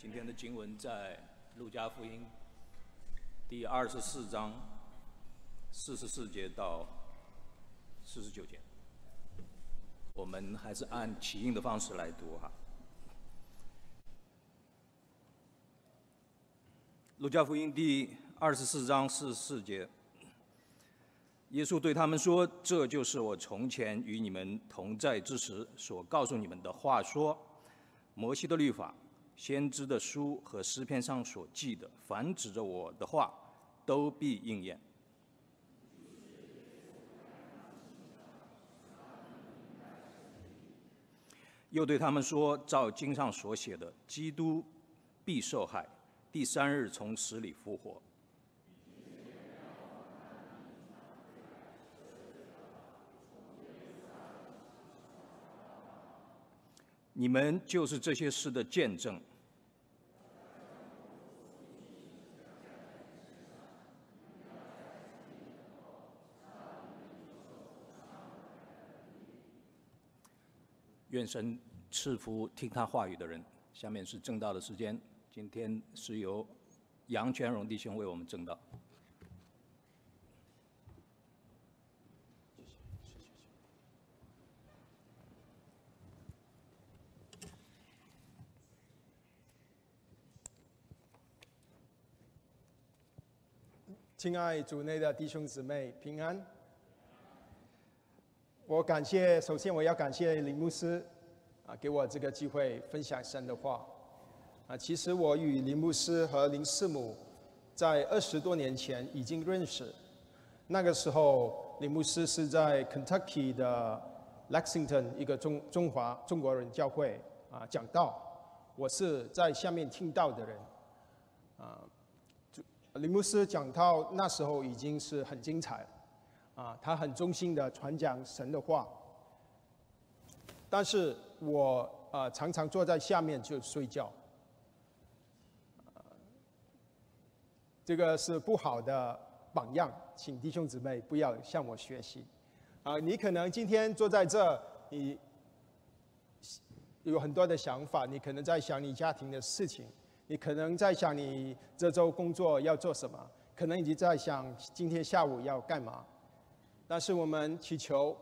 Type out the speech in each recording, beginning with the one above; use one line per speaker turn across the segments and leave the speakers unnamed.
今天的经文在路加福音第二十四章四十四节到四十九节。我们还是按起印的方式来读哈。路加福音第二十四章四十四节，耶稣对他们说：“这就是我从前与你们同在之时所告诉你们的话。说，摩西的律法。”先知的书和诗篇上所记的，凡指着我的话，都必应验。又对他们说：照经上所写的，基督必受害，第三日从死里复活。你们就是这些事的见证。愿神赐福听他话语的人。下面是正道的时间，今天是由杨全荣弟兄为我们正道。
亲爱主内的弟兄姊妹平安。我感谢，首先我要感谢林牧师，啊，给我这个机会分享神的话。啊，其实我与林牧师和林师母在二十多年前已经认识。那个时候，林牧师是在 Kentucky 的 Lexington 一个中中华中国人教会啊讲道，我是在下面听到的人。啊，林牧师讲到那时候已经是很精彩了。啊，他很忠心的传讲神的话，但是我啊常常坐在下面就睡觉，这个是不好的榜样，请弟兄姊妹不要向我学习。啊，你可能今天坐在这，你有很多的想法，你可能在想你家庭的事情，你可能在想你这周工作要做什么，可能你在想今天下午要干嘛。但是我们祈求，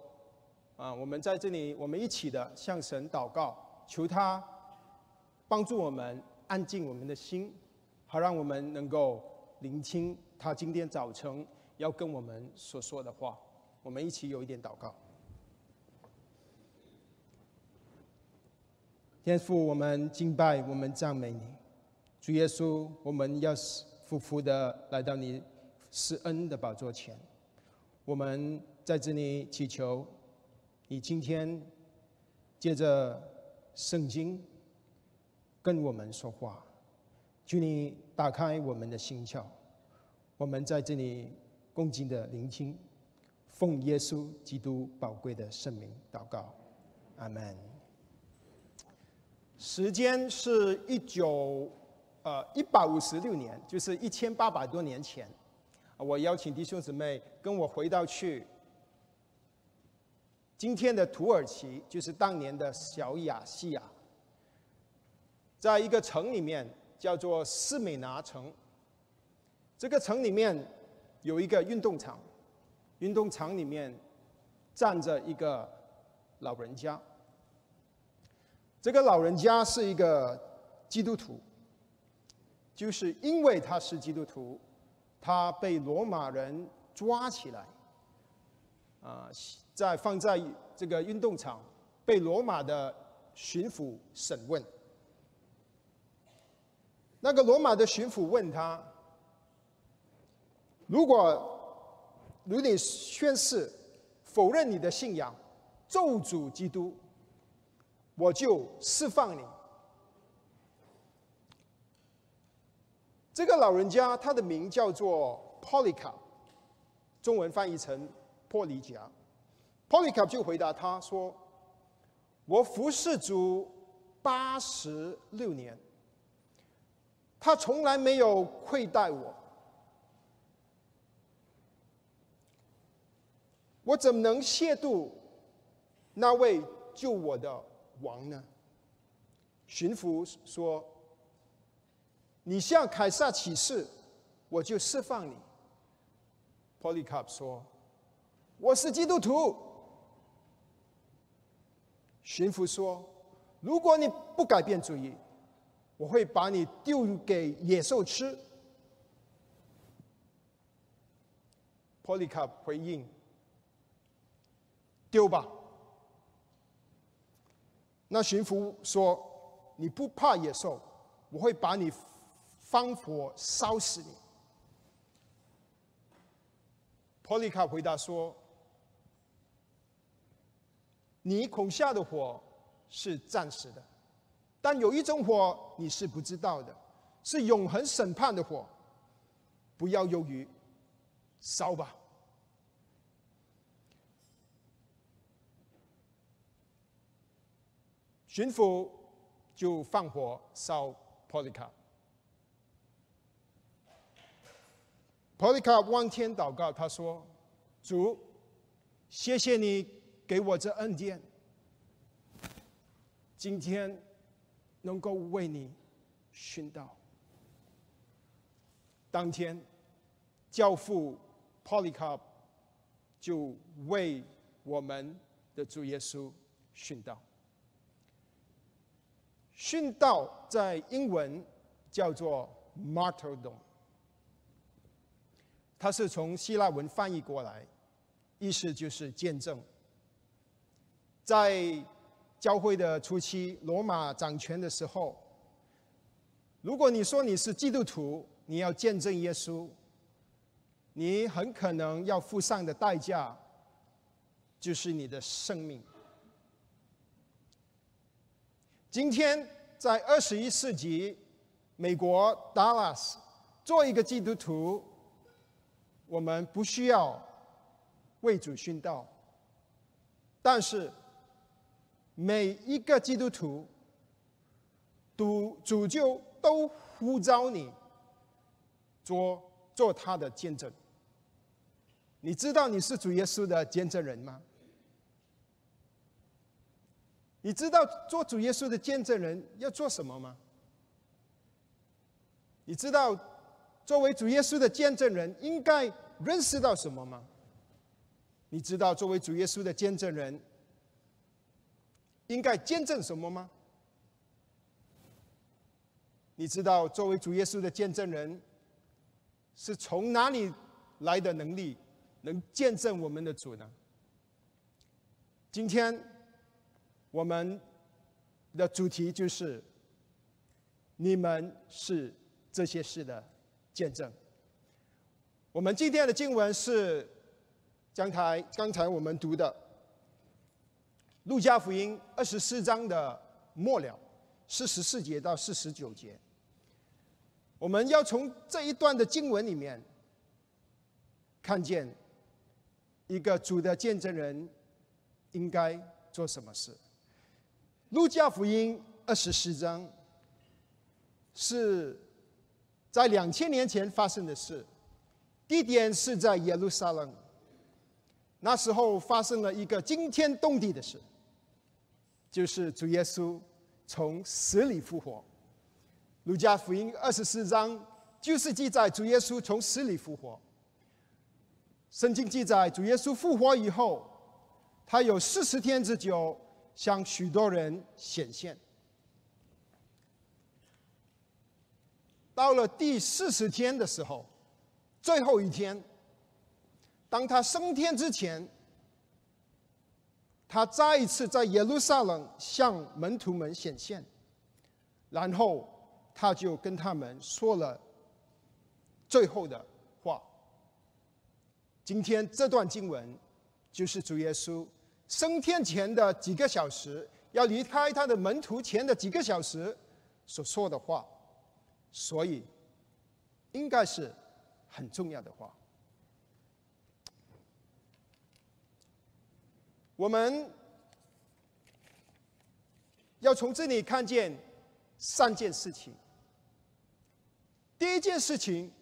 啊，我们在这里，我们一起的向神祷告，求他帮助我们安静我们的心，好让我们能够聆听他今天早晨要跟我们所说的话。我们一起有一点祷告。天父，我们敬拜，我们赞美你，主耶稣，我们要夫妇的来到你施恩的宝座前。我们在这里祈求，你今天借着圣经跟我们说话，求你打开我们的心窍。我们在这里恭敬的聆听，奉耶稣基督宝贵的圣名祷告，阿门。时间是一九呃一百五十六年，就是一千八百多年前。我邀请弟兄姊妹跟我回到去今天的土耳其，就是当年的小亚细亚，在一个城里面叫做斯美拿城。这个城里面有一个运动场，运动场里面站着一个老人家。这个老人家是一个基督徒，就是因为他是基督徒。他被罗马人抓起来，啊，在放在这个运动场，被罗马的巡抚审问。那个罗马的巡抚问他：“如果如你宣誓否认你的信仰，咒诅基督，我就释放你。”这个老人家，他的名叫做 Polycarp，中文翻译成破里甲。Polycarp 就回答他说：“我服侍主八十六年，他从来没有亏待我，我怎么能亵渎那位救我的王呢？”巡抚说。你向凯撒起誓，我就释放你。”Polycarp 说：“我是基督徒。”巡抚说：“如果你不改变主意，我会把你丢给野兽吃。” Polycarp 回应：“丢吧。”那巡抚说：“你不怕野兽，我会把你放火烧死你。”Polycarp 回答说：“你恐吓的火是暂时的，但有一种火你是不知道的，是永恒审判的火。不要犹豫，烧吧。”巡抚就放火烧 Polycarp。Polycarp 望天祷告，他说：“主，谢谢你给我这恩典，今天能够为你殉道。”当天，教父 Polycarp 就为我们的主耶稣殉道。殉道在英文叫做 martyrdom，它是从希腊文翻译过来，意思就是见证。在教会的初期，罗马掌权的时候，如果你说你是基督徒，你要见证耶稣，你很可能要付上的代价就是你的生命。今天在二十一世纪，美国 Dallas 做一个基督徒，我们不需要为主殉道，但是每一个基督徒，主主就都呼召你做做他的见证。你知道你是主耶稣的见证人吗？你知道做主耶稣的见证人要做什么吗？你知道作为主耶稣的见证人应该认识到什么吗？你知道作为主耶稣的见证人应该见证什么吗？你知道作为主耶稣的见证人是从哪里来的能力能见证我们的主呢？今天。我们的主题就是：你们是这些事的见证。我们今天的经文是刚才刚才我们读的《路加福音》二十四章的末了，四十四节到四十九节。我们要从这一段的经文里面看见一个主的见证人应该做什么事。路加福音二十四章是在两千年前发生的事，地点是在耶路撒冷。那时候发生了一个惊天动地的事，就是主耶稣从死里复活。路加福音二十四章就是记载主耶稣从死里复活。圣经记载主耶稣复活以后，他有四十天之久。向许多人显现。到了第四十天的时候，最后一天，当他升天之前，他再一次在耶路撒冷向门徒们显现，然后他就跟他们说了最后的话。今天这段经文就是主耶稣。升天前的几个小时，要离开他的门徒前的几个小时所说的话，所以应该是很重要的话。我们要从这里看见三件事情。第一件事情，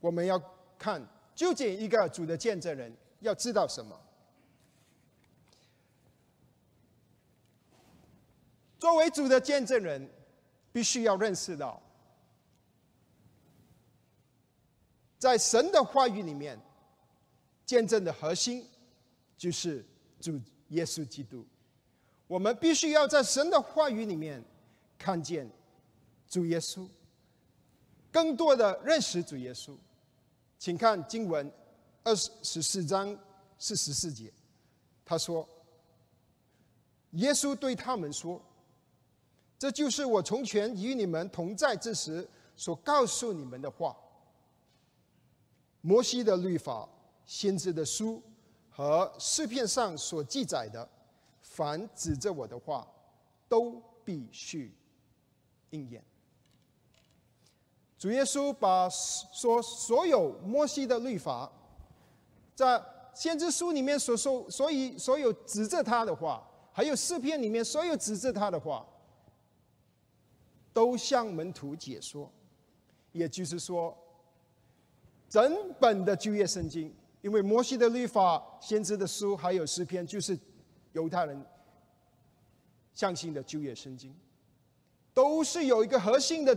我们要看究竟一个主的见证人要知道什么。作为主的见证人，必须要认识到，在神的话语里面，见证的核心就是主耶稣基督。我们必须要在神的话语里面看见主耶稣，更多的认识主耶稣。请看经文二十四章四十四节，他说：“耶稣对他们说，这就是我从前与你们同在之时所告诉你们的话。摩西的律法、先知的书和诗篇上所记载的。”凡指着我的话，都必须应验。主耶稣把说所有摩西的律法，在先知书里面所说，所以所有指着他的话，还有诗篇里面所有指着他的话，都向门徒解说。也就是说，整本的旧约圣经，因为摩西的律法、先知的书还有诗篇，就是。犹太人相信的旧约圣经，都是有一个核心的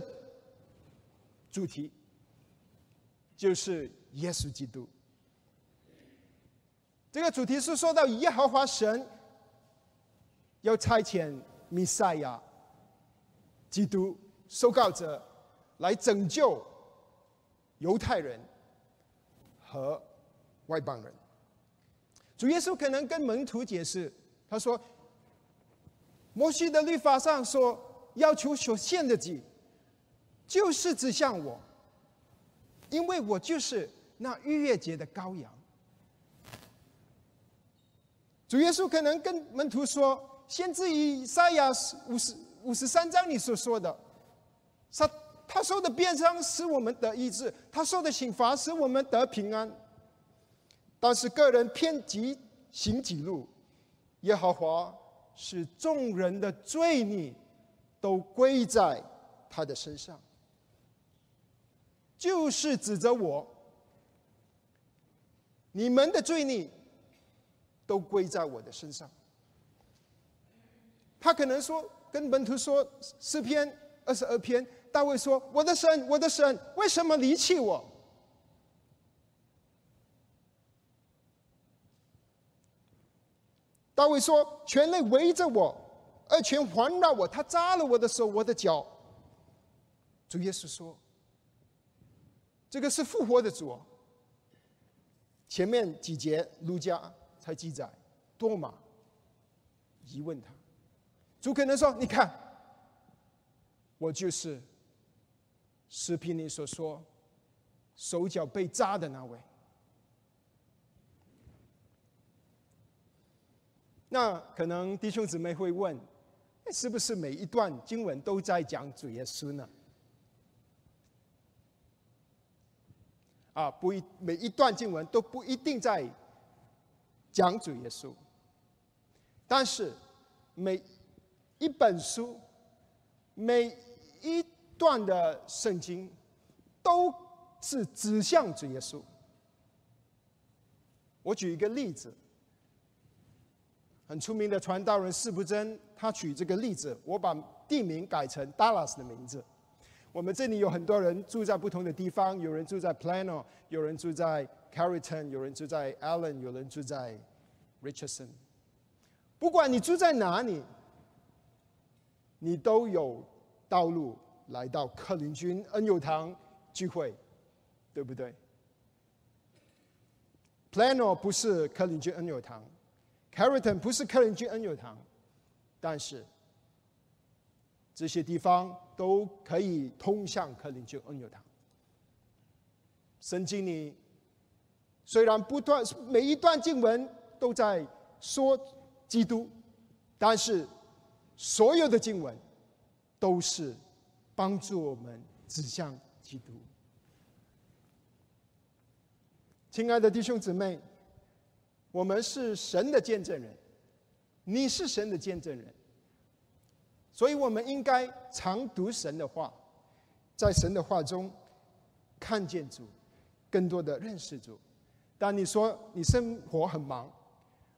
主题，就是耶稣基督。这个主题是说到耶和华神要差遣弥赛亚、基督、受告者来拯救犹太人和外邦人。主耶稣可能跟门徒解释。他说：“摩西的律法上说，要求所献的祭，就是指向我，因为我就是那逾越节的羔羊。”主耶稣可能跟门徒说：“先知以赛亚五十五十三章你所说的，他受的鞭伤使我们得医治，他受的刑罚使我们得平安。但是个人偏激行己路。”耶和华使众人的罪孽都归在他的身上，就是指着我，你们的罪孽都归在我的身上。他可能说，跟门徒说诗篇二十二篇，大卫说：“我的神，我的神，为什么离弃我？”大卫说：“全内围着我，二拳环绕我，他扎了我的手，我的脚。”主耶稣说：“这个是复活的主。”前面几节路加才记载，多马疑问他，主可能说：“你看，我就是视频里所说手脚被扎的那位。”那可能弟兄姊妹会问：是不是每一段经文都在讲主耶稣呢？啊，不一每一段经文都不一定在讲主耶稣，但是每一本书、每一段的圣经都是指向主耶稣。我举一个例子。很出名的传道人释不真，他取这个例子，我把地名改成 Dallas 的名字。我们这里有很多人住在不同的地方，有人住在 Plano，有人住在 Carrollton，有人住在 Allen，有人住在 Richardson。不管你住在哪里，你都有道路来到克林军恩友堂聚会，对不对？Plano 不是克林军恩友堂。Carrollton 不是克林军恩友堂，但是这些地方都可以通向克林军恩友堂。圣经里虽然不断每一段经文都在说基督，但是所有的经文都是帮助我们指向基督。亲爱的弟兄姊妹。我们是神的见证人，你是神的见证人，所以我们应该常读神的话，在神的话中看见主，更多的认识主。但你说你生活很忙，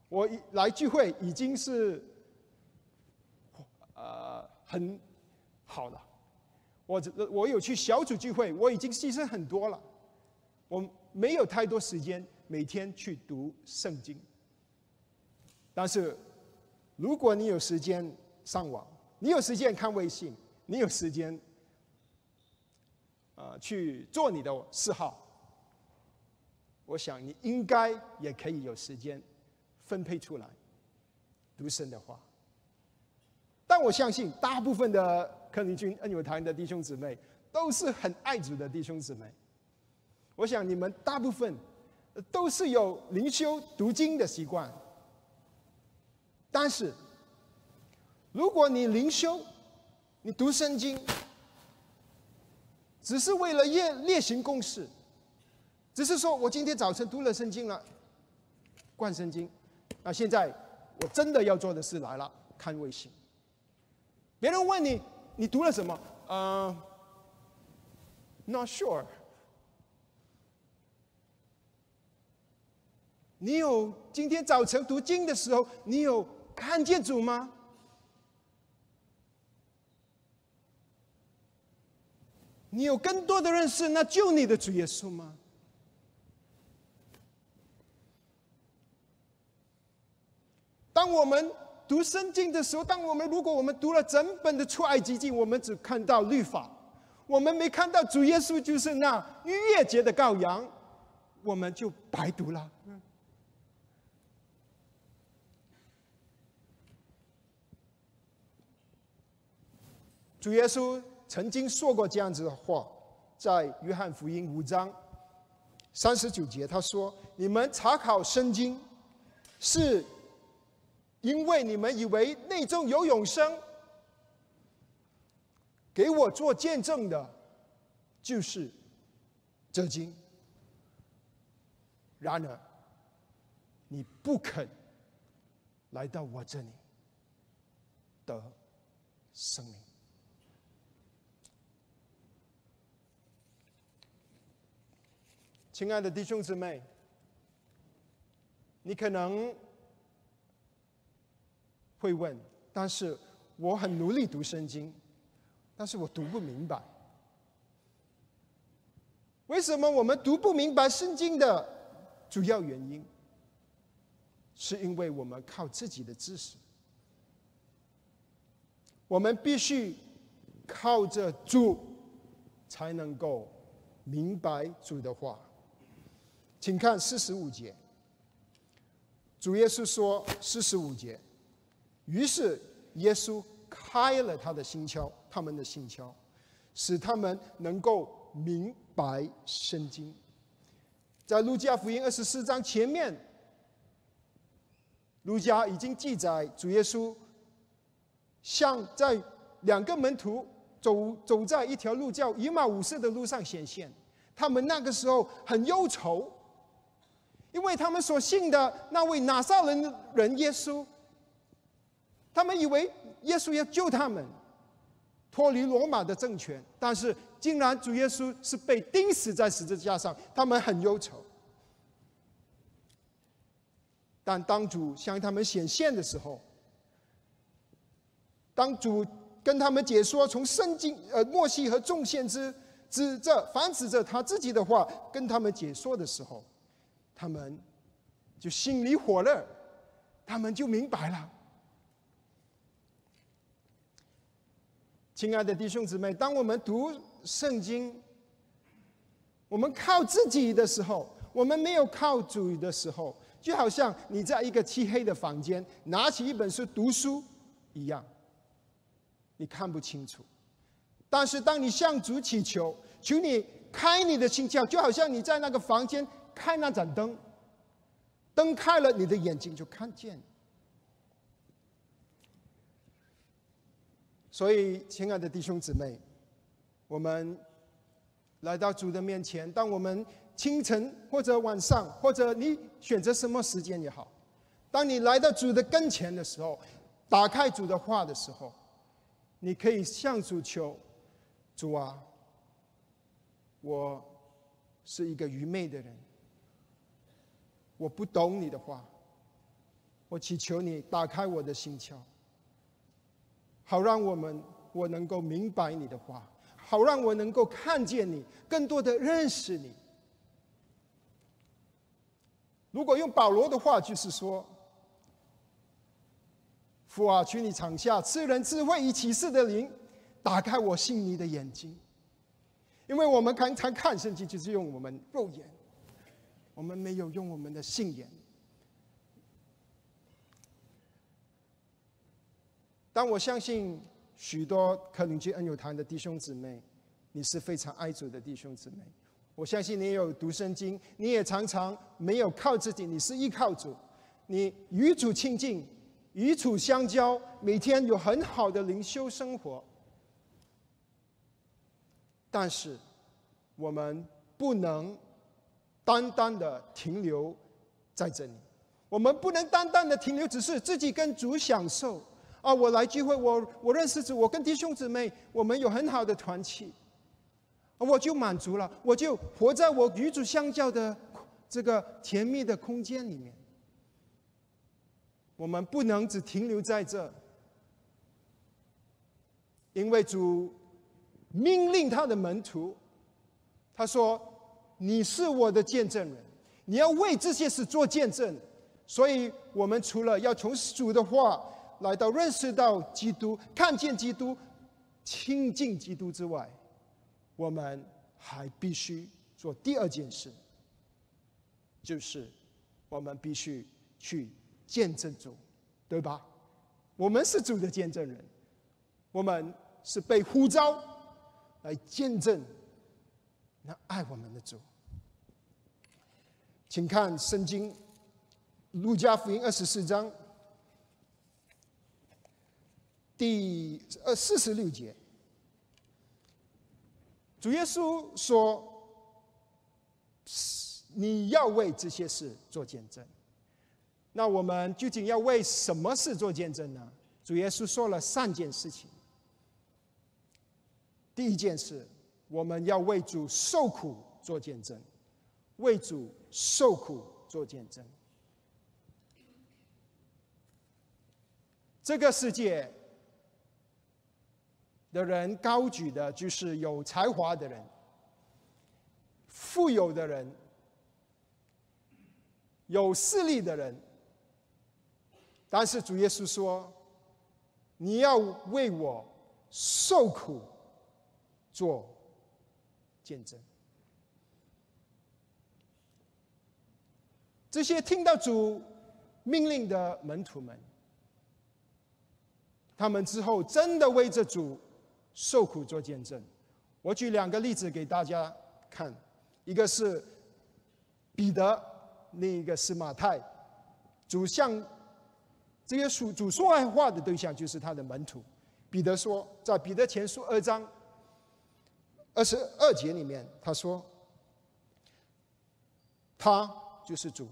我来聚会已经是呃很好了，我我有去小组聚会，我已经牺牲很多了。我没有太多时间每天去读圣经。但是，如果你有时间上网，你有时间看微信，你有时间，呃，去做你的嗜好，我想你应该也可以有时间分配出来读神的话。但我相信，大部分的克林军恩友堂的弟兄姊妹都是很爱主的弟兄姊妹。我想你们大部分都是有灵修读经的习惯。但是，如果你灵修，你读圣经，只是为了列列行公事，只是说我今天早晨读了圣经了，灌圣经，那现在我真的要做的事来了，看微信。别人问你，你读了什么？呃，Not sure。你有今天早晨读经的时候，你有看见主吗？你有更多的认识那就你的主耶稣吗？当我们。读圣经的时候，当我们如果我们读了整本的出埃及记，我们只看到律法，我们没看到主耶稣就是那逾越节的羔羊，我们就白读了。主耶稣曾经说过这样子的话，在约翰福音五章三十九节，他说：“你们查考圣经是。”因为你们以为内中有永生，给我做见证的，就是这经。然而，你不肯来到我这里得生命。亲爱的弟兄姊妹，你可能。会问，但是我很努力读圣经，但是我读不明白。为什么我们读不明白圣经的主要原因？是因为我们靠自己的知识，我们必须靠着主才能够明白主的话。请看四十五节，主耶稣说四十五节。于是耶稣开了他的心窍，他们的心窍，使他们能够明白圣经。在路加福音二十四章前面，路加已经记载主耶稣像在两个门徒走走在一条路叫以马五色的路上显现，他们那个时候很忧愁，因为他们所信的那位拿撒勒人耶稣。他们以为耶稣要救他们脱离罗马的政权，但是竟然主耶稣是被钉死在十字架上，他们很忧愁。但当主向他们显现的时候，当主跟他们解说从圣经、呃，摩西和众先知指着、反指着他自己的话跟他们解说的时候，他们就心里火热，他们就明白了。亲爱的弟兄姊妹，当我们读圣经，我们靠自己的时候，我们没有靠主的时候，就好像你在一个漆黑的房间拿起一本书读书一样，你看不清楚。但是当你向主祈求，求你开你的心窍，就好像你在那个房间开那盏灯，灯开了，你的眼睛就看见。所以，亲爱的弟兄姊妹，我们来到主的面前。当我们清晨或者晚上，或者你选择什么时间也好，当你来到主的跟前的时候，打开主的话的时候，你可以向主求：主啊，我是一个愚昧的人，我不懂你的话，我祈求你打开我的心窍。好让我们我能够明白你的话，好让我能够看见你，更多的认识你。如果用保罗的话，就是说：“父啊，求你场下赐人智慧与启示的灵，打开我心里的眼睛。”因为我们常常看圣经，就是用我们肉眼，我们没有用我们的信眼。但我相信许多可能去恩友堂的弟兄姊妹，你是非常爱主的弟兄姊妹。我相信你也有读圣经，你也常常没有靠自己，你是依靠主，你与主亲近，与主相交，每天有很好的灵修生活。但是，我们不能单单的停留在这里，我们不能单单的停留，只是自己跟主享受啊！我来聚会，我我认识主，我跟弟兄姊妹，我们有很好的团契。我就满足了，我就活在我与主相交的这个甜蜜的空间里面。我们不能只停留在这，因为主命令他的门徒，他说：“你是我的见证人，你要为这些事做见证。”所以，我们除了要从主的话来到认识到基督、看见基督、亲近基督之外，我们还必须做第二件事，就是我们必须去见证主，对吧？我们是主的见证人，我们是被呼召来见证那爱我们的主。请看圣经《路加福音》二十四章第呃四十六节。主耶稣说：“你要为这些事做见证。”那我们究竟要为什么事做见证呢？主耶稣说了三件事情。第一件事，我们要为主受苦做见证，为主受苦做见证。这个世界。的人高举的就是有才华的人、富有的人、有势力的人。但是主耶稣说：“你要为我受苦做见证。”这些听到主命令的门徒们，他们之后真的为着主。受苦做见证，我举两个例子给大家看，一个是彼得，另一个是马太。主向这些主主说爱话的对象就是他的门徒。彼得说，在彼得前书二章二十二节里面，他说，他就是主，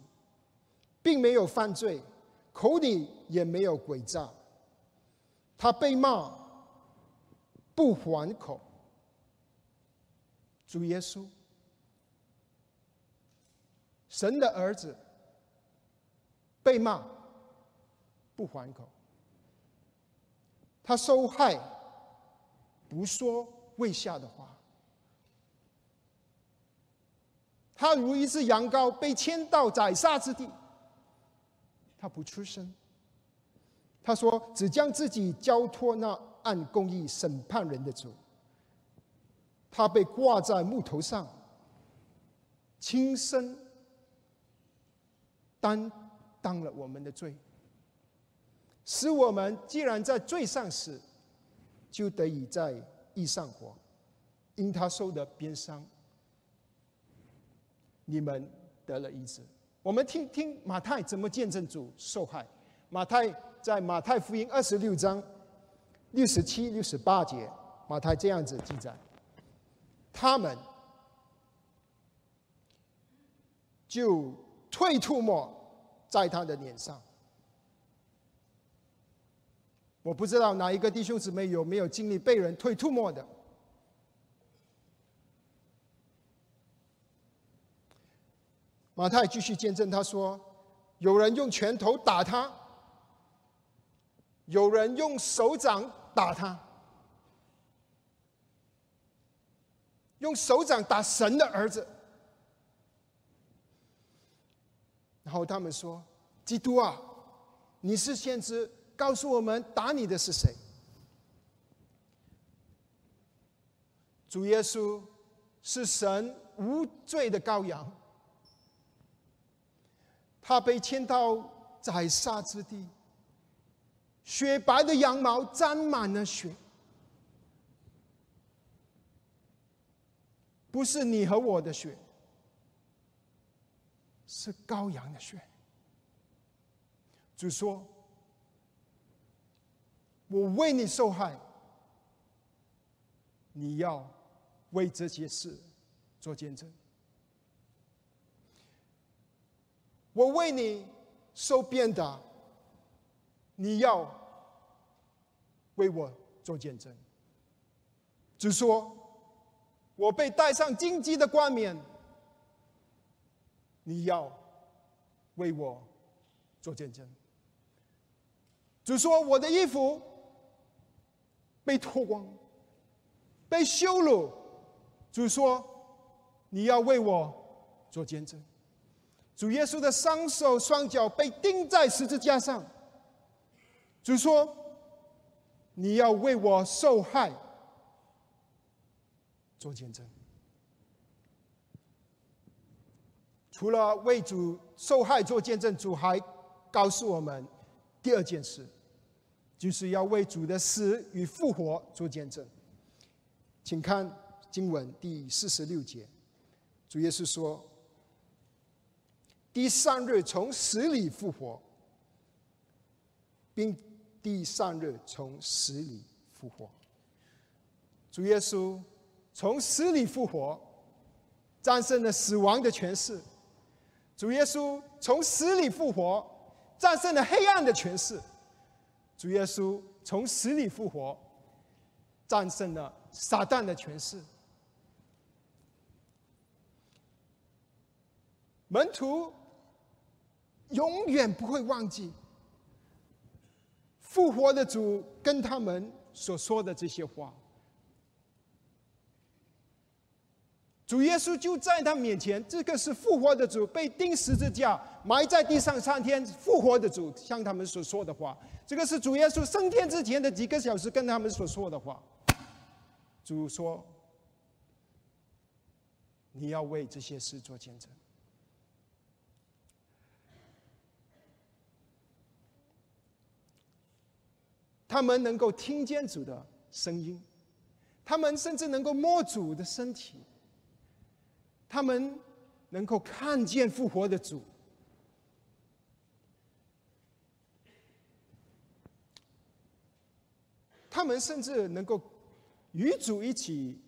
并没有犯罪，口里也没有诡诈，他被骂。不还口，主耶稣，神的儿子，被骂，不还口，他受害，不说未下的话，他如一只羊羔被牵到宰杀之地，他不出声，他说只将自己交托那。按公义审判人的主，他被挂在木头上，亲身担当了我们的罪，使我们既然在罪上死，就得以在义上活。因他受的鞭伤，你们得了医治。我们听听马太怎么见证主受害。马太在马太福音二十六章。六十七、六十八节，马太这样子记载：他们就退吐沫在他的脸上。我不知道哪一个弟兄姊妹有没有经历被人退吐沫的。马太继续见证，他说：有人用拳头打他。有人用手掌打他，用手掌打神的儿子。然后他们说：“基督啊，你是先知，告诉我们打你的是谁？”主耶稣是神无罪的羔羊，他被牵到宰杀之地，雪白的羊毛沾满了血，不是你和我的血。是羔羊的血。主说：“我为你受害，你要为这些事做见证。我为你受鞭打，你要为我做见证。”主说：“我被戴上荆棘的冠冕。”你要为我做见证。主说：“我的衣服被脱光，被羞辱。”主说：“你要为我做见证。”主耶稣的双手双脚被钉在十字架上。主说：“你要为我受害，做见证。”除了为主受害做见证，主还告诉我们第二件事，就是要为主的死与复活做见证。请看经文第四十六节，主耶稣说：“第三日从死里复活，并第三日从死里复活。”主耶稣从死里复活，战胜了死亡的权势。主耶稣从死里复活，战胜了黑暗的权势。主耶稣从死里复活，战胜了撒旦的权势。门徒永远不会忘记复活的主跟他们所说的这些话。主耶稣就在他面前，这个是复活的主，被钉十字架，埋在地上三天，复活的主向他们所说的话。这个是主耶稣升天之前的几个小时跟他们所说的话。主说：“你要为这些事做见证。”他们能够听见主的声音，他们甚至能够摸主的身体。他们能够看见复活的主，他们甚至能够与主一起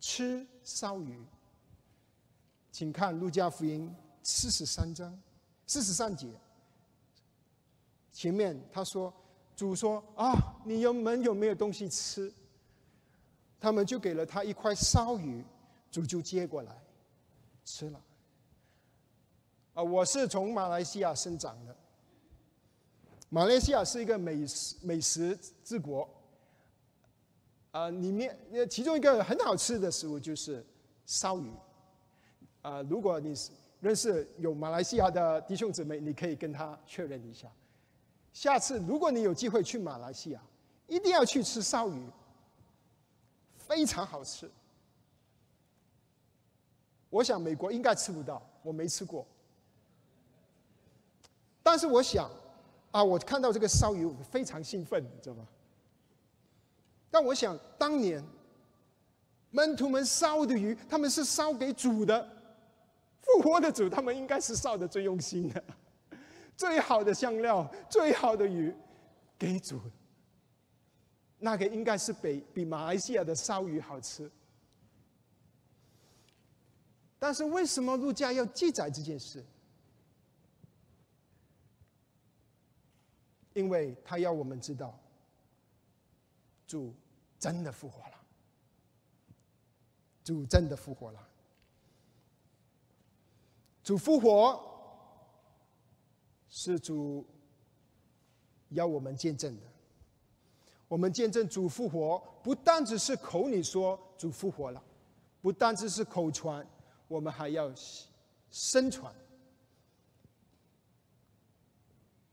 吃烧鱼。请看《路加福音》四十三章四十三节，前面他说：“主说啊，你有们有没有东西吃？”他们就给了他一块烧鱼。主就接过来吃了。啊，我是从马来西亚生长的。马来西亚是一个美食美食之国。啊，里面那其中一个很好吃的食物就是烧鱼。啊，如果你认识有马来西亚的弟兄姊妹，你可以跟他确认一下。下次如果你有机会去马来西亚，一定要去吃烧鱼，非常好吃。我想美国应该吃不到，我没吃过。但是我想，啊，我看到这个烧鱼，我非常兴奋，你知道吗？但我想，当年门徒们烧的鱼，他们是烧给主的，复活的主，他们应该是烧的最用心的，最好的香料，最好的鱼，给主。那个应该是比比马来西亚的烧鱼好吃。但是为什么陆家要记载这件事？因为他要我们知道，主真的复活了，主真的复活了，主复活是主要我们见证的。我们见证主复活，不单只是口里说主复活了，不单只是口传。我们还要生传，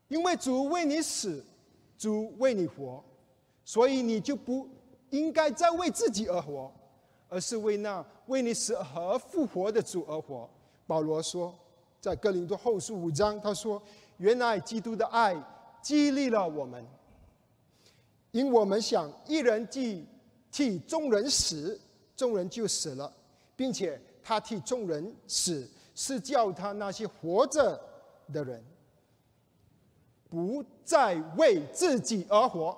因为主为你死，主为你活，所以你就不应该再为自己而活，而是为那为你死而复活的主而活。保罗说，在哥林多后书五章，他说：“原来基督的爱激励了我们，因我们想一人既替众人死，众人就死了，并且他替众人死，是叫他那些活着的人。”不再为自己而活，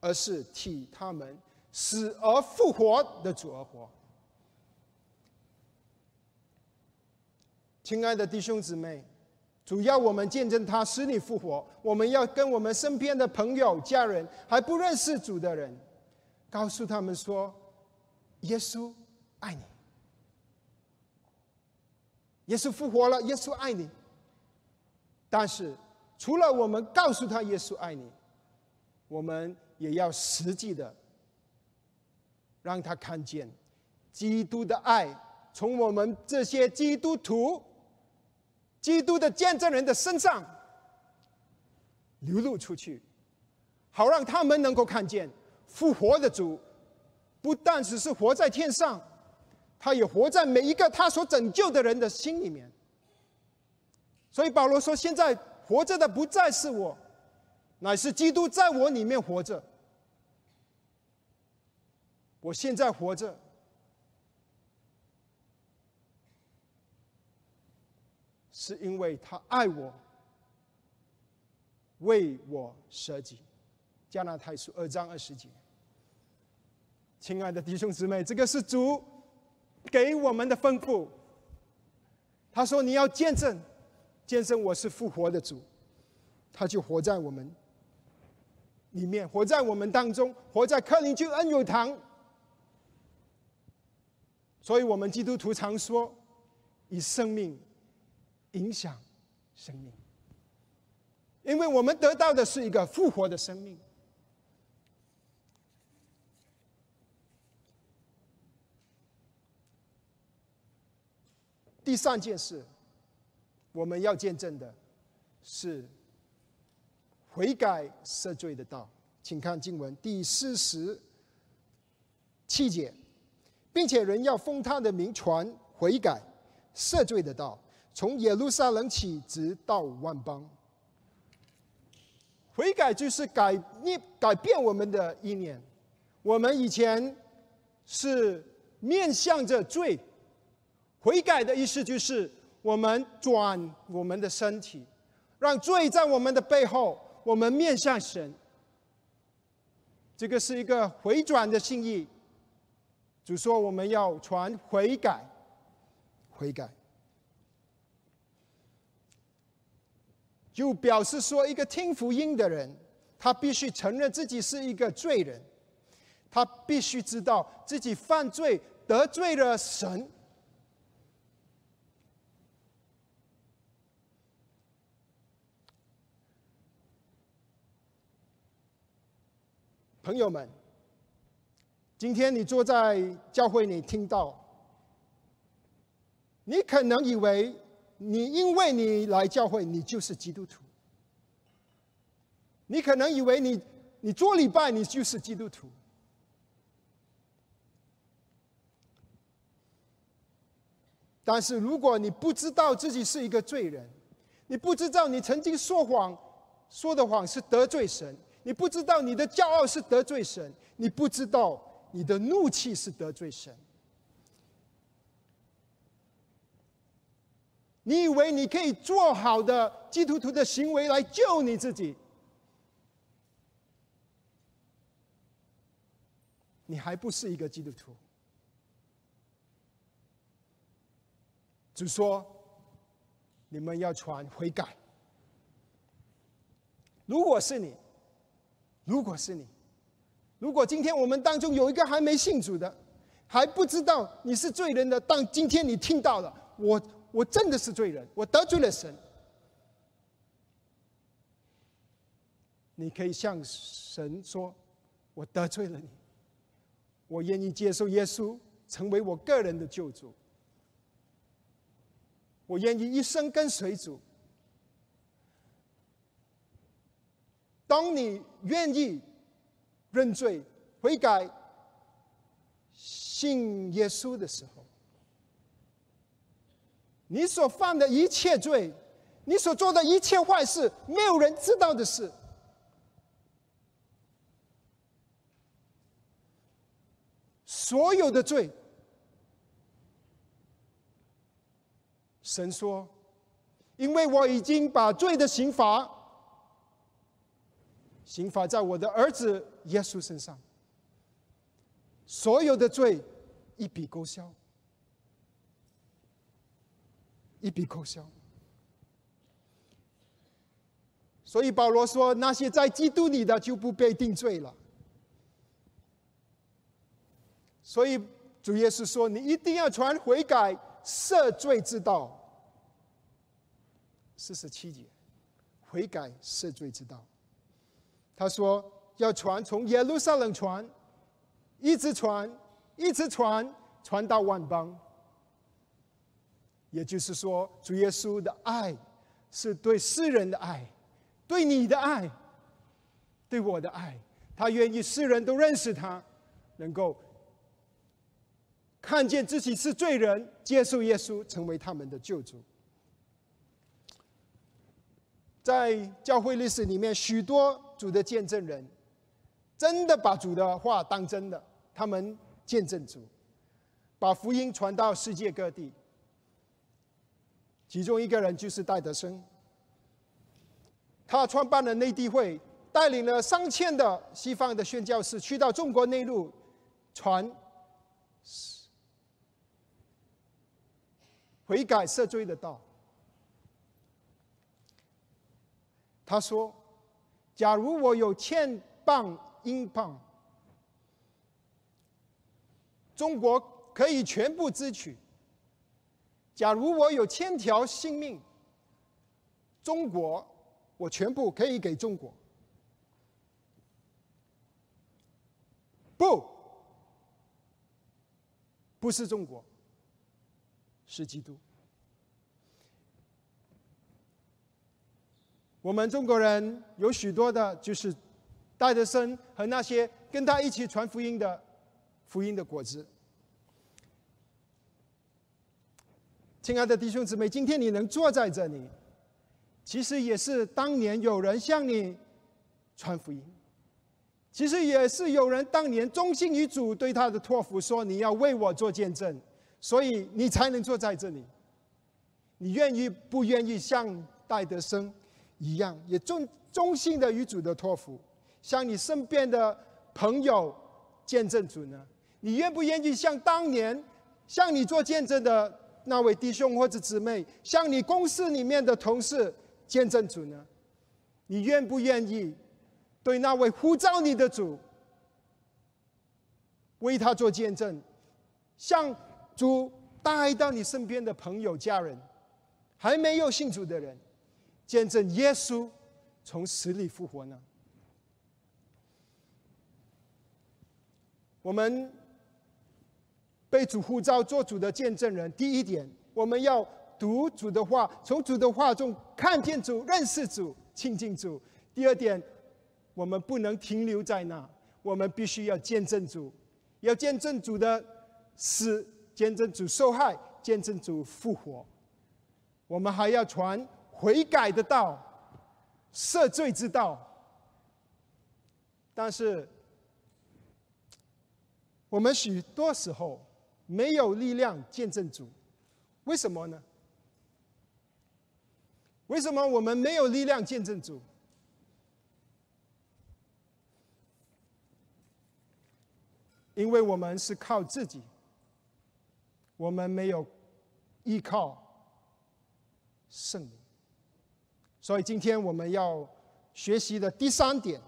而是替他们死而复活的主而活。亲爱的弟兄姊妹，主要我们见证他使你复活，我们要跟我们身边的朋友、家人还不认识主的人，告诉他们说：耶稣爱你，耶稣复活了，耶稣爱你。但是。除了我们告诉他耶稣爱你，我们也要实际的让他看见基督的爱从我们这些基督徒、基督的见证人的身上流露出去，好让他们能够看见复活的主不但只是活在天上，他也活在每一个他所拯救的人的心里面。所以保罗说：“现在。”活着的不再是我，乃是基督在我里面活着。我现在活着，是因为他爱我，为我舍己。加拿太书二章二十节。亲爱的弟兄姊妹，这个是主给我们的吩咐。他说：“你要见证。”见证我是复活的主，他就活在我们里面，活在我们当中，活在克林郡恩友堂。所以我们基督徒常说，以生命影响生命，因为我们得到的是一个复活的生命。第三件事。我们要见证的是悔改赦罪的道，请看经文第四十七节，并且人要奉他的名传悔改赦罪的道，从耶路撒冷起，直到万邦。悔改就是改念改变我们的意念，我们以前是面向着罪，悔改的意思就是。我们转我们的身体，让罪在我们的背后，我们面向神。这个是一个回转的心意。主说我们要传悔改，悔改，就表示说一个听福音的人，他必须承认自己是一个罪人，他必须知道自己犯罪得罪了神。朋友们，今天你坐在教会里听到，你可能以为你因为你来教会，你就是基督徒。你可能以为你你做礼拜，你就是基督徒。但是如果你不知道自己是一个罪人，你不知道你曾经说谎，说的谎是得罪神。你不知道你的骄傲是得罪神，你不知道你的怒气是得罪神。你以为你可以做好的基督徒的行为来救你自己，你还不是一个基督徒。只说你们要传悔改。如果是你。如果是你，如果今天我们当中有一个还没信主的，还不知道你是罪人的，当今天你听到了，我我真的是罪人，我得罪了神，你可以向神说，我得罪了你，我愿意接受耶稣成为我个人的救主，我愿意一生跟随主。当你愿意认罪悔改、信耶稣的时候，你所犯的一切罪，你所做的一切坏事，没有人知道的事，所有的罪，神说，因为我已经把罪的刑罚，刑罚在我的儿子耶稣身上，所有的罪一笔勾销。一笔勾销。所以保罗说：“那些在基督里的就不被定罪了。”所以主耶稣说：“你一定要传悔改、赦罪之道。”四十七节，悔改赦罪之道。他说：“要传，从耶路撒冷传，一直传，一直传，传到万邦。”也就是说，主耶稣的爱是对世人的爱，对你的爱，对我的爱。他愿意世人都认识他，能够看见自己是罪人，接受耶稣成为他们的救主。在教会历史里面，许多主的见证人真的把主的话当真的，他们见证主，把福音传到世界各地。其中一个人就是戴德生，他创办了内地会，带领了上千的西方的宣教士去到中国内陆传悔改赦罪的道。他说：“假如我有千磅英镑，中国可以全部支取。”假如我有千条性命，中国我全部可以给中国。不，不是中国，是基督。我们中国人有许多的，就是戴德生和那些跟他一起传福音的福音的果子。亲爱的弟兄姊妹，今天你能坐在这里，其实也是当年有人向你传福音，其实也是有人当年忠心于主，对他的托付说：“你要为我做见证，所以你才能坐在这里。”你愿意不愿意像戴德生一样，也忠忠心的与主的托付，向你身边的朋友见证主呢？你愿不愿意像当年向你做见证的？那位弟兄或者姊妹，向你公司里面的同事见证主呢？你愿不愿意对那位呼召你的主，为他做见证，向主带到你身边的朋友、家人，还没有信主的人，见证耶稣从死里复活呢？我们。被主呼召做主的见证人，第一点，我们要读主的话，从主的话中看见主、认识主、亲近主。第二点，我们不能停留在那，我们必须要见证主，要见证主的死，见证主受害，见证主复活。我们还要传悔改的道、赦罪之道。但是，我们许多时候。没有力量见证主，为什么呢？为什么我们没有力量见证主？因为我们是靠自己，我们没有依靠圣灵。所以今天我们要学习的第三点，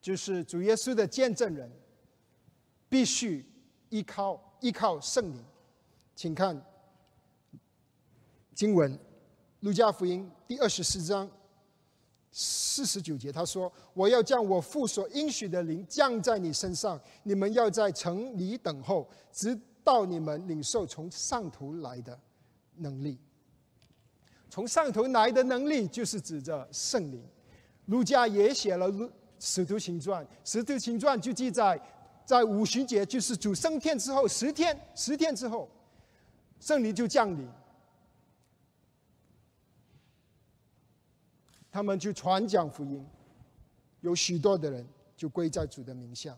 就是主耶稣的见证人必须。依靠依靠圣灵，请看经文《路加福音》第二十四章四十九节，他说：“我要将我父所应许的灵降在你身上，你们要在城里等候，直到你们领受从上头来的能力。从上头来的能力，就是指着圣灵。”路加也写了《使徒行传》，《使徒行传》就记载，在五旬节，就是主升天之后十天，十天之后，圣灵就降临，他们就传讲福音，有许多的人就归在主的名下。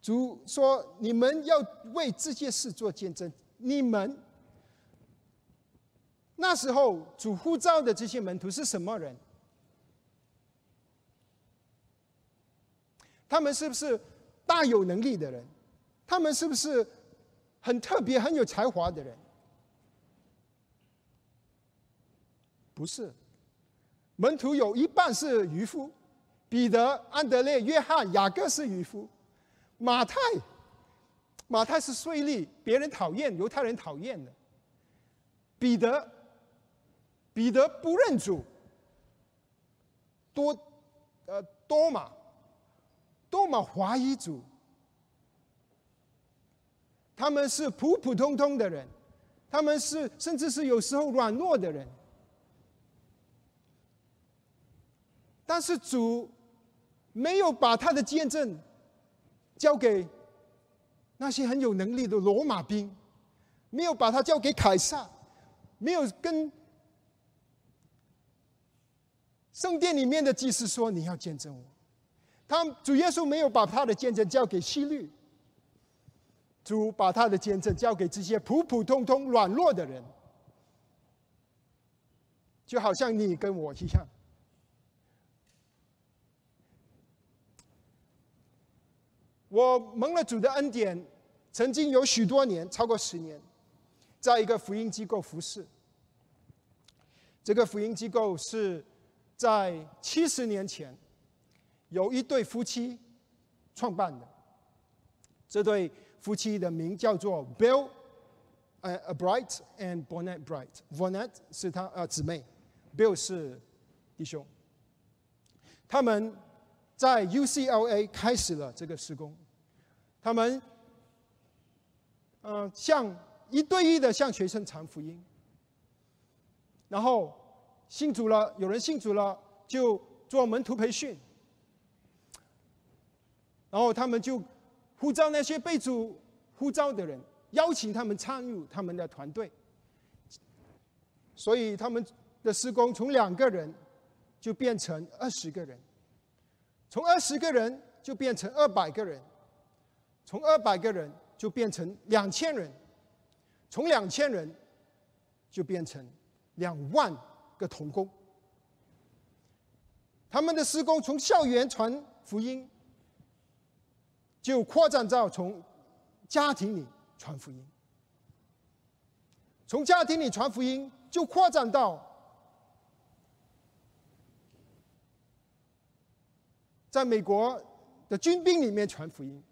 主说：“你们要为这些事做见证。”你们那时候主呼召的这些门徒是什么人？他们是不是大有能力的人？他们是不是很特别、很有才华的人？不是，门徒有一半是渔夫，彼得、安德烈、约翰、雅各是渔夫，马太，马太是税吏，别人讨厌，犹太人讨厌的。彼得，彼得不认主，多，呃，多马。多么怀疑主！他们是普普通通的人，他们是甚至是有时候软弱的人，但是主没有把他的见证交给那些很有能力的罗马兵，没有把他交给凯撒，没有跟圣殿里面的祭司说：“你要见证我。”他主耶稣没有把他的见证交给希律，主把他的见证交给这些普普通通软弱的人，就好像你跟我一样。我蒙了主的恩典，曾经有许多年，超过十年，在一个福音机构服侍。这个福音机构是在七十年前。有一对夫妻创办的，这对夫妻的名叫做 Bill，呃，Bright and Bonnet Bright。Bonnet 是他呃姊妹，Bill 是弟兄。他们在 UCLA 开始了这个施工，他们呃向一对一的向学生传福音，然后信主了，有人信主了就做门徒培训。然后他们就呼召那些被主呼召的人，邀请他们参与他们的团队。所以他们的施工从两个人就变成二十个人，从二十个人就变成二百个人，从二百个人就变成两千人，从两千人就变成两万个童工。他们的施工从校园传福音。就扩展到从家庭里传福音，从家庭里传福音，就扩展到在美国的军兵里面传福音，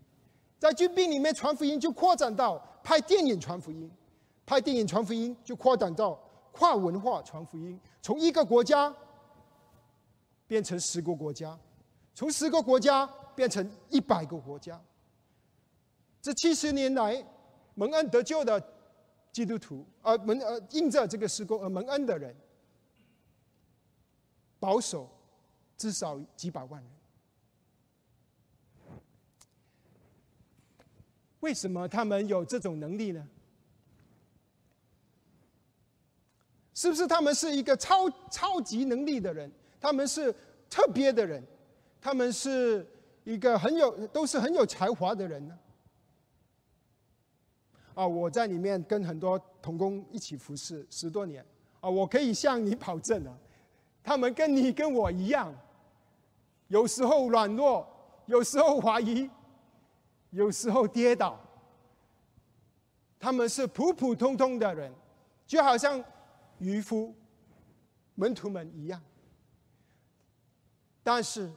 在军兵里面传福音，就扩展到拍电影传福音，拍电影传福音，就扩展到跨文化传福音，从一个国家变成十个国家，从十个国家。变成一百个国家。这七十年来，蒙恩得救的基督徒，而蒙呃印着这个施工而蒙恩的人，保守至少几百万人。为什么他们有这种能力呢？是不是他们是一个超超级能力的人？他们是特别的人？他们是？一个很有都是很有才华的人呢。啊，我在里面跟很多童工一起服侍十多年，啊，我可以向你保证啊，他们跟你跟我一样，有时候软弱，有时候怀疑，有时候跌倒。他们是普普通通的人，就好像渔夫、门徒们一样，但是。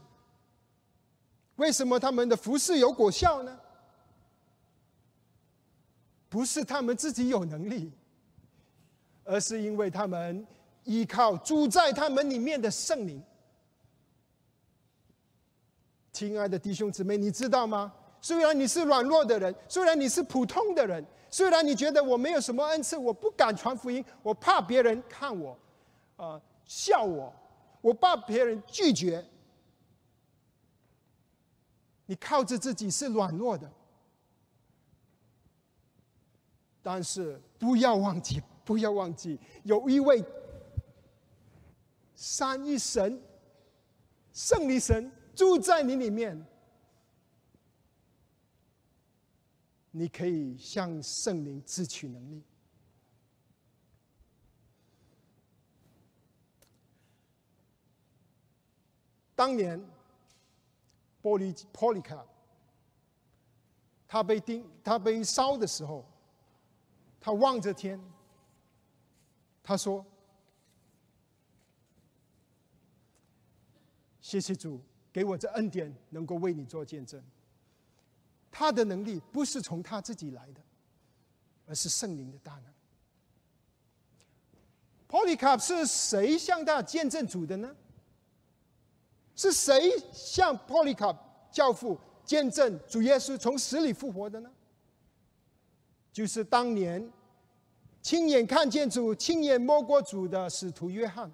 为什么他们的服饰有果效呢？不是他们自己有能力，而是因为他们依靠住在他们里面的圣灵。亲爱的弟兄姊妹，你知道吗？虽然你是软弱的人，虽然你是普通的人，虽然你觉得我没有什么恩赐，我不敢传福音，我怕别人看我，啊，笑我，我怕别人拒绝。你靠着自己是软弱的，但是不要忘记，不要忘记，有一位三一神、圣灵神住在你里面，你可以向圣灵自取能力。当年。玻璃 Polycarp，他被钉，他被烧的时候，他望着天，他说：“谢谢主，给我这恩典，能够为你做见证。”他的能力不是从他自己来的，而是圣灵的大能。Polycarp 是谁向他见证主的呢？是谁向波利卡教父见证主耶稣从死里复活的呢？就是当年亲眼看见主、亲眼摸过主的使徒约翰。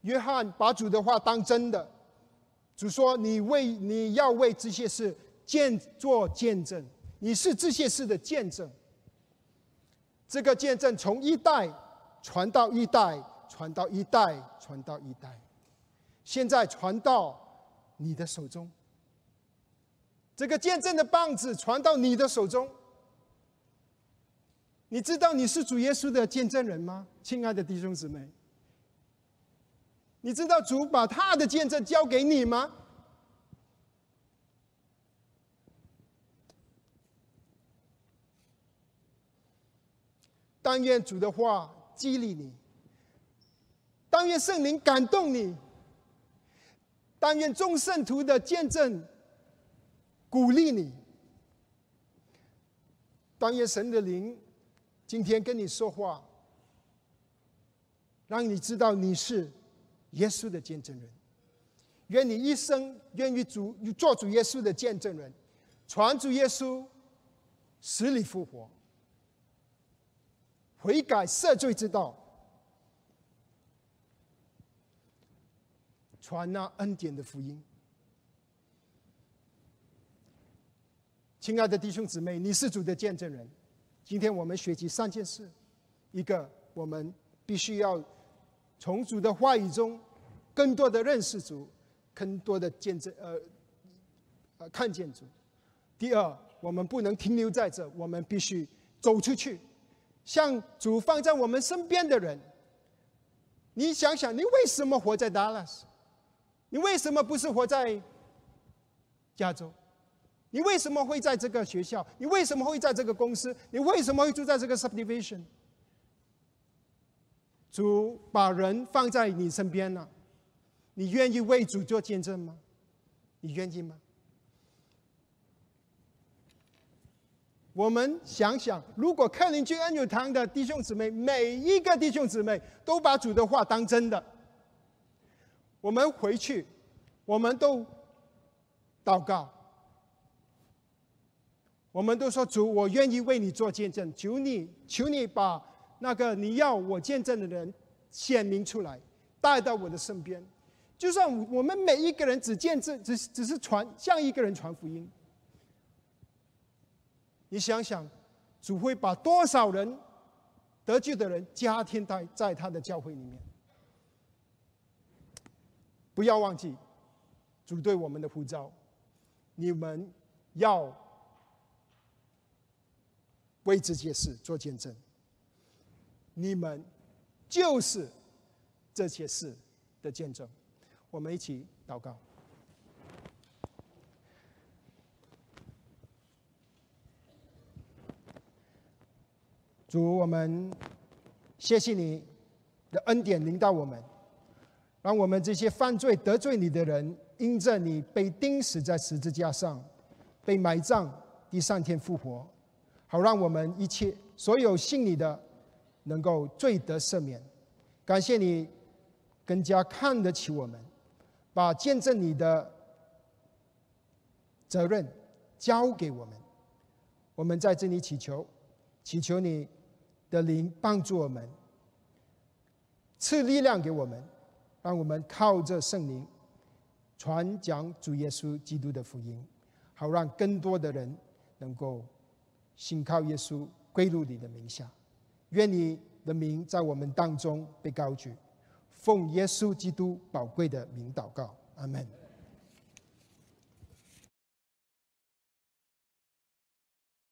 约翰把主的话当真的，主说：“你为你要为这些事见做见证，你是这些事的见证。”这个见证从一代传到一代。传到一代，传到一代，现在传到你的手中。这个见证的棒子传到你的手中。你知道你是主耶稣的见证人吗，亲爱的弟兄姊妹？你知道主把他的见证交给你吗？但愿主的话激励你。但愿圣灵感动你，但愿众圣徒的见证鼓励你，但愿神的灵今天跟你说话，让你知道你是耶稣的见证人。愿你一生愿意主做主耶稣的见证人，传主耶稣死里复活、悔改赦罪之道。传那恩典的福音，亲爱的弟兄姊妹，你是主的见证人。今天我们学习三件事：一个，我们必须要从主的话语中更多的认识主，更多的见证，呃，呃，看见主；第二，我们不能停留在这，我们必须走出去，向主放在我们身边的人。你想想，你为什么活在 Dallas？你为什么不是活在加州？你为什么会在这个学校？你为什么会在这个公司？你为什么会住在这个 subdivision？主把人放在你身边了，你愿意为主做见证吗？你愿意吗？我们想想，如果克林居恩友堂的弟兄姊妹，每一个弟兄姊妹都把主的话当真的。我们回去，我们都祷告，我们都说主，我愿意为你做见证，求你，求你把那个你要我见证的人显明出来，带到我的身边。就算我们每一个人只见证，只只是传向一个人传福音，你想想，主会把多少人得救的人加添在在他的教会里面。不要忘记主对我们的呼召，你们要为这些事做见证。你们就是这些事的见证。我们一起祷告。主，我们谢谢你的恩典临到我们。让我们这些犯罪得罪你的人，因着你被钉死在十字架上，被埋葬，第三天复活，好让我们一切所有信你的，能够罪得赦免。感谢你更加看得起我们，把见证你的责任交给我们。我们在这里祈求，祈求你的灵帮助我们。赐力量给我们，让我们靠着圣灵传讲主耶稣基督的福音，好让更多的人能够信靠耶稣，归入你的名下。愿你的名在我们当中被高举，奉耶稣基督宝贵的名祷告，阿门。